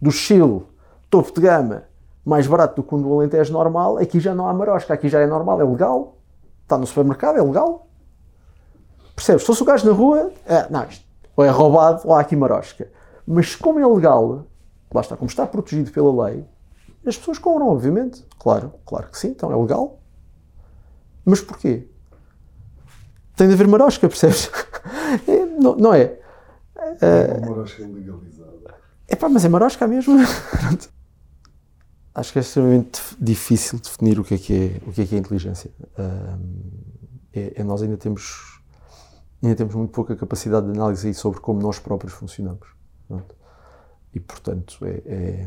do Chile, topo de gama, mais barato do que um do Alentejo normal, aqui já não há marosca, aqui já é normal, é legal, está no supermercado, é legal. Percebes? Se fosse o gajo na rua, é, não, isto, ou é roubado ou há aqui marosca. Mas como é legal, lá está, como está protegido pela lei, as pessoas compram, obviamente. Claro, claro que sim, então é legal. Mas porquê? Tem de haver marosca, percebes? É, não, não é? É uma marosca legalizada. É pá, mas é marosca mesmo. acho que é extremamente difícil definir o que é que é, o que é, que é inteligência. É, é, nós ainda temos, ainda temos muito pouca capacidade de análise sobre como nós próprios funcionamos. Pronto. E, portanto, é,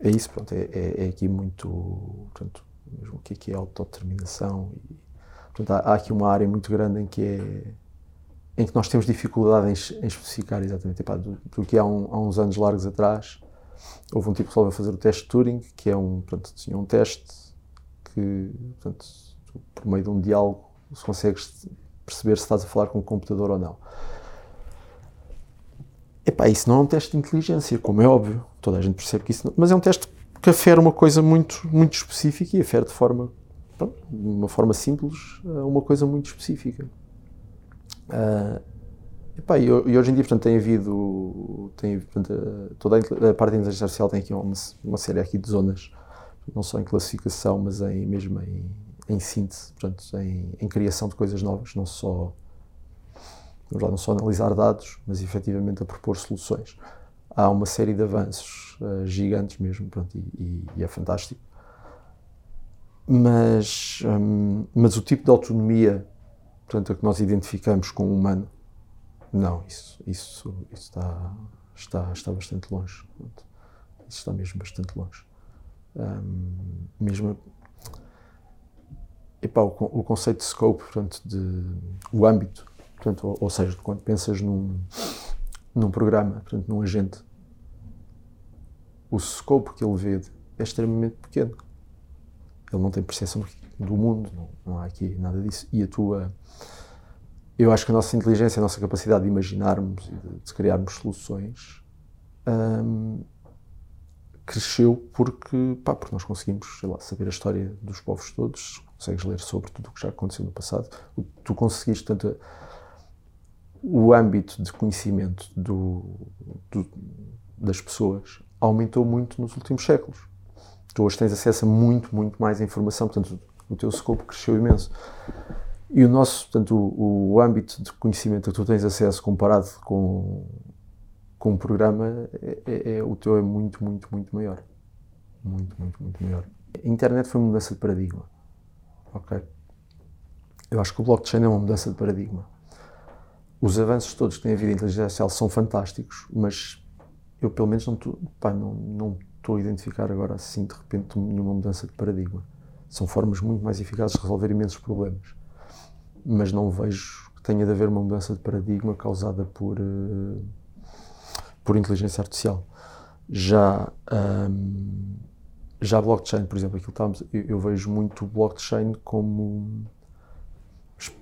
é, é isso. Pronto, é, é, é, aqui muito. Portanto, mesmo o que é que é autodeterminação. E, portanto, há, há aqui uma área muito grande em que é em que nós temos dificuldade em, em especificar exatamente. Epá, do, que há, um, há, uns anos largos atrás, houve um tipo que resolveu fazer o teste de Turing, que é um, portanto, tinha um teste que, portanto, por meio de um diálogo, se consegues perceber se estás a falar com um computador ou não. Epá, isso não é um teste de inteligência, como é óbvio. Toda a gente percebe que isso não, mas é um teste que afere uma coisa muito, muito específica e afere de forma, de uma forma simples, uma coisa muito específica. Uh, epá, e, e, hoje em dia, portanto, tem havido, tem, portanto, toda a, a parte da inteligência artificial tem aqui uma, uma, série aqui de zonas, não só em classificação, mas em, mesmo em, em síntese, portanto, em, em, criação de coisas novas, não só, não só analisar dados, mas efetivamente a propor soluções. Há uma série de avanços uh, gigantes mesmo, pronto, e, e, é fantástico. Mas, um, mas o tipo de autonomia portanto, a que nós identificamos com o humano, não, isso, isso, isso está, está, está bastante longe. Isso está mesmo bastante longe. Um, mesmo. epá, o, o conceito de scope, portanto, de, o âmbito, portanto, ou, ou seja, quando pensas num, num programa, portanto, num agente, o scope que ele vê é extremamente pequeno. Ele não tem percepção do mundo, não, não há aqui nada disso. E a tua. Eu acho que a nossa inteligência, a nossa capacidade de imaginarmos e de, de criarmos soluções hum, cresceu porque, pá, porque nós conseguimos lá, saber a história dos povos todos, consegues ler sobre tudo o que já aconteceu no passado. Tu conseguiste, tanto o âmbito de conhecimento do, do, das pessoas aumentou muito nos últimos séculos. Tu hoje tens acesso a muito, muito mais informação, portanto, o teu scope cresceu imenso. E o nosso, portanto, o, o âmbito de conhecimento que tu tens acesso comparado com, com um programa, é, é, é, o teu é muito, muito, muito maior. Muito, muito, muito maior. A internet foi uma mudança de paradigma. Ok? Eu acho que o blockchain é uma mudança de paradigma. Os avanços todos que têm havido em inteligência artificial são fantásticos, mas eu pelo menos não estou, não, não a identificar agora assim de repente nenhuma mudança de paradigma. São formas muito mais eficazes de resolver imensos problemas. Mas não vejo que tenha de haver uma mudança de paradigma causada por, uh, por inteligência artificial. Já, um, já blockchain, por exemplo, aquilo estamos, eu, eu vejo muito blockchain como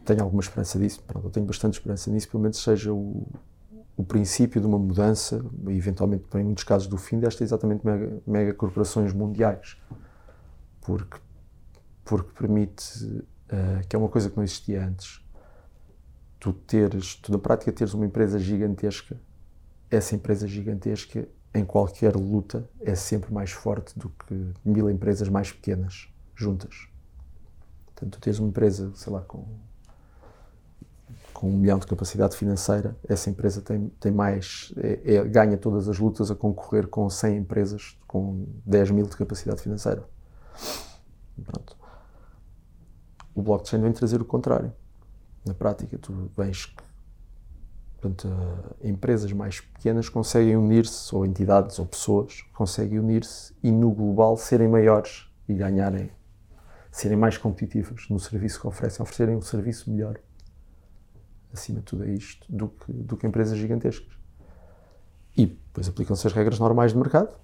tenho alguma esperança disso, pronto, tenho bastante esperança nisso, pelo menos seja o, o princípio de uma mudança, eventualmente, em muitos casos, do fim destas exatamente mega, mega corporações mundiais, porque, porque permite, uh, que é uma coisa que não existia antes, tu teres, tu na prática teres uma empresa gigantesca, essa empresa gigantesca em qualquer luta é sempre mais forte do que mil empresas mais pequenas juntas. Portanto, tu tens uma empresa, sei lá, com, com um milhão de capacidade financeira, essa empresa tem, tem mais, é, é, ganha todas as lutas a concorrer com 100 empresas com 10 mil de capacidade financeira. Pronto. O blockchain vem trazer o contrário. Na prática, tu vens Portanto, empresas mais pequenas conseguem unir-se, ou entidades ou pessoas conseguem unir-se e no global serem maiores e ganharem serem mais competitivas no serviço que oferecem, oferecerem um serviço melhor, acima de tudo é isto, do que, do que empresas gigantescas. E depois aplicam-se as regras normais de mercado.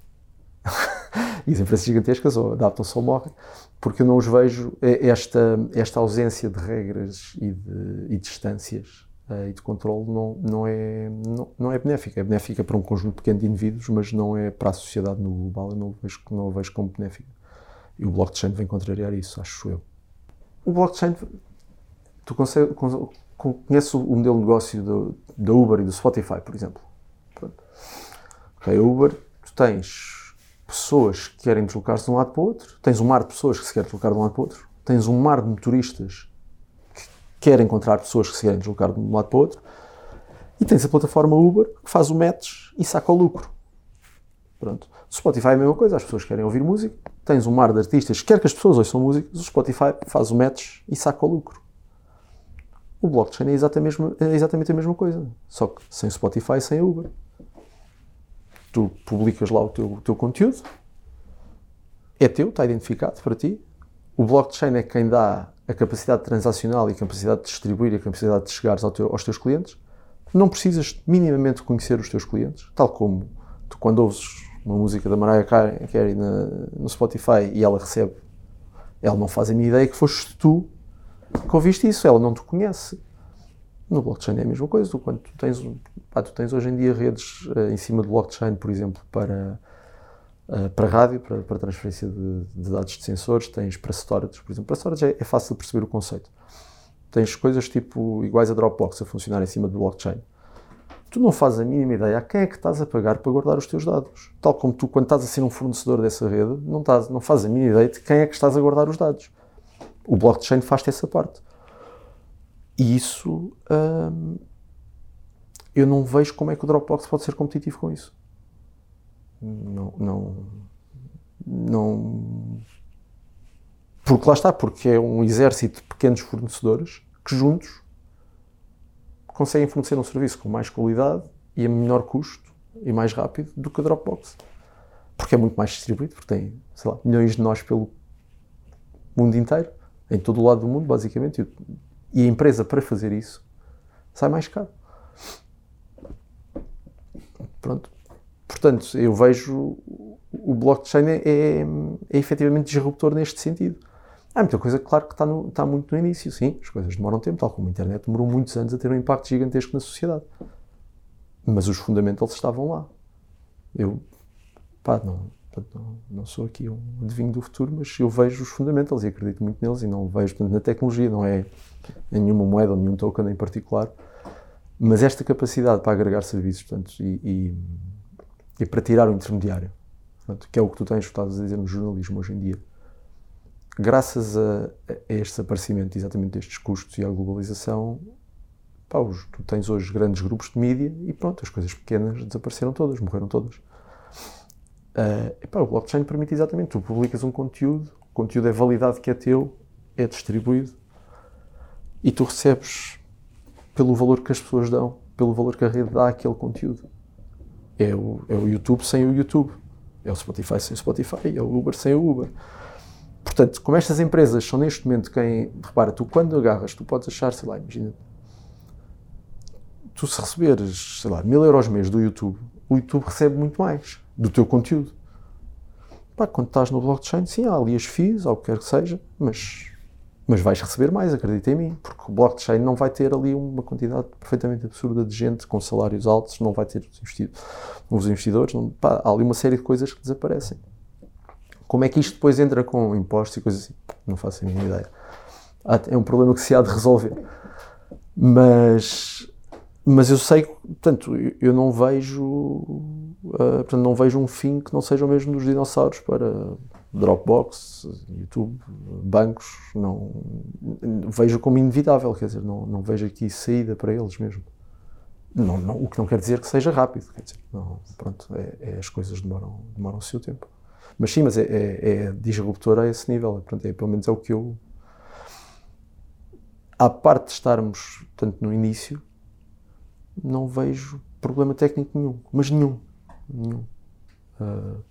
e as empresas gigantescas ou adaptam-se ou morrem, porque eu não os vejo, é esta, esta ausência de regras e de e distâncias uh, e de controle não, não, é, não, não é benéfica. É benéfica para um conjunto pequeno de indivíduos, mas não é para a sociedade no global, eu não vejo, não a vejo como benéfica. E o blockchain vem contrariar isso, acho eu. O blockchain, tu conheces o modelo de negócio da Uber e do Spotify, por exemplo. Pronto. A Uber, tu tens pessoas que querem deslocar-se de um lado para o outro, tens um mar de pessoas que se querem deslocar de um lado para o outro, tens um mar de motoristas que querem encontrar pessoas que se querem deslocar de um lado para o outro, e tens a plataforma Uber que faz o match e saca o lucro. Pronto. Spotify é a mesma coisa, as pessoas querem ouvir música, tens um mar de artistas, quer que as pessoas ouçam música, o Spotify faz o match e saca o lucro. O blockchain é exatamente, é exatamente a mesma coisa, só que sem Spotify, sem Uber. Tu publicas lá o teu, o teu conteúdo, é teu, está identificado para ti. O blockchain é quem dá a capacidade transacional e a capacidade de distribuir e a capacidade de chegar ao teu, aos teus clientes. Não precisas minimamente conhecer os teus clientes, tal como tu, quando ouves uma música da Mariah Carey na, no Spotify e ela recebe, ela não faz a minha ideia que foste tu que ouviste isso, ela não te conhece. No blockchain é a mesma coisa. Tu, quando tu tens, pá, tu tens hoje em dia redes uh, em cima do blockchain, por exemplo, para, uh, para rádio, para, para transferência de, de, dados de sensores, tens para storage, por exemplo. Para storage é, é fácil de perceber o conceito. Tens coisas tipo iguais a Dropbox a funcionar em cima do blockchain tu não fazes a mínima ideia a quem é que estás a pagar para guardar os teus dados. Tal como tu, quando estás a ser um fornecedor dessa rede, não, estás, não fazes a mínima ideia de quem é que estás a guardar os dados. O blockchain faz-te essa parte. E isso hum, eu não vejo como é que o Dropbox pode ser competitivo com isso. Não, não, não. Porque lá está, porque é um exército de pequenos fornecedores que juntos conseguem fornecer um serviço com mais qualidade e a menor custo e mais rápido do que a Dropbox. Porque é muito mais distribuído, porque tem, sei lá, milhões de nós pelo mundo inteiro. em todo o lado do mundo, basicamente. E a empresa, para fazer isso, sai mais caro. Pronto. Portanto, eu vejo o blockchain é, é, é efetivamente disruptor neste sentido. Há muita coisa, claro, que está, no, está muito no início, sim. As coisas demoram tempo, tal como a internet demorou muitos anos a ter um impacto gigantesco na sociedade. Mas os fundamentos estavam lá. Eu, pá, não, não, não, sou aqui um adivinho do futuro, mas eu vejo os fundamentos e acredito muito neles e não vejo, portanto, na tecnologia, não é nenhuma moeda ou nenhum token em particular, mas esta capacidade para agregar serviços, portanto, e, e, e para tirar o intermediário, portanto, que é o que tu tens estado a dizer no jornalismo hoje em dia, graças a, a este aparecimento exatamente destes custos e à globalização, pá, os, tu tens hoje grandes grupos de mídia e pronto, as coisas pequenas desapareceram todas, morreram todas. Uh, epá, o blockchain permite exatamente, tu publicas um conteúdo, o conteúdo é validado que é teu, é distribuído e tu recebes pelo valor que as pessoas dão, pelo valor que a rede dá àquele conteúdo. É o, é o YouTube sem o YouTube, é o Spotify sem o Spotify, é o Uber sem o Uber. Portanto, como estas empresas são neste momento quem. Repara, tu quando agarras, tu podes achar, sei lá, imagina. Tu se receberes, sei lá, mil euros mês do YouTube, o YouTube recebe muito mais do teu conteúdo. Pá, quando estás no blockchain, sim, há ali as fees, ou o que quer que seja, mas, mas vais receber mais, acredita em mim, porque o blockchain não vai ter ali uma quantidade perfeitamente absurda de gente com salários altos, não vai ter os investidores, não, pá, há ali uma série de coisas que desaparecem. Como é que isto depois entra com impostos e coisas assim? Não faço a mínima ideia. É um problema que se há de resolver. Mas, mas eu sei, portanto, eu não vejo, uh, portanto, não vejo um fim que não seja o mesmo dos dinossauros para Dropbox, YouTube, bancos, não vejo como inevitável, quer dizer, não, não vejo aqui saída para eles mesmo. Não, não, o que não quer dizer que seja rápido, quer dizer, não, pronto, é, é, as coisas demoram, demoram o seu tempo. Mas sim, mas é, é, é disruptor a esse nível. Portanto, é, pelo menos é o que eu. À parte de estarmos, tanto no início, não vejo problema técnico nenhum. Mas nenhum. Nenhum. Uh,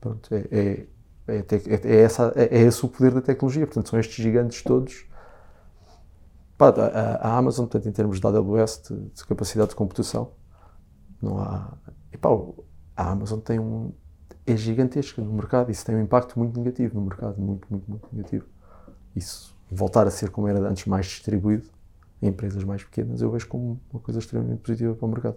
pronto, é, é, é, é, essa, é, esse o poder da tecnologia. Portanto, são estes gigantes todos. Pá, a, a, Amazon, portanto, em termos de AWS, de, de capacidade de computação, não há. E, pá, a Amazon tem um, é gigantesca no mercado. Isso tem um impacto muito negativo no mercado, muito, muito, muito negativo. Isso voltar a ser como era antes, mais distribuído em empresas mais pequenas, eu vejo como uma coisa extremamente positiva para o mercado.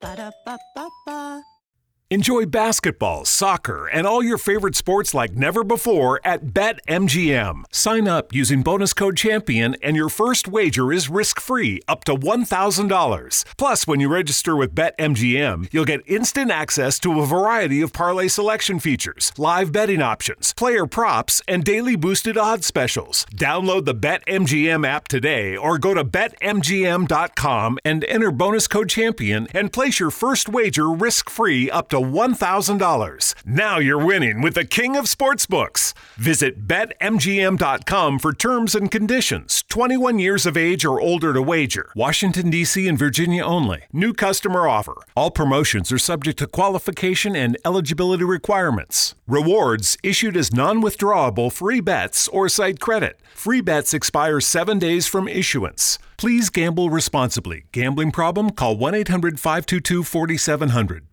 Ba-da-ba-ba-ba. Enjoy basketball, soccer, and all your favorite sports like never before at BetMGM. Sign up using bonus code CHAMPION and your first wager is risk-free up to $1,000. Plus, when you register with BetMGM, you'll get instant access to a variety of parlay selection features, live betting options, player props, and daily boosted odds specials. Download the BetMGM app today or go to betmgm.com and enter bonus code CHAMPION and place your first wager risk-free up to $1,000. Now you're winning with the king of sportsbooks. Visit betmgm.com for terms and conditions. 21 years of age or older to wager. Washington, D.C. and Virginia only. New customer offer. All promotions are subject to qualification and eligibility requirements. Rewards issued as non withdrawable free bets or site credit. Free bets expire seven days from issuance. Please gamble responsibly. Gambling problem? Call 1 800 522 4700.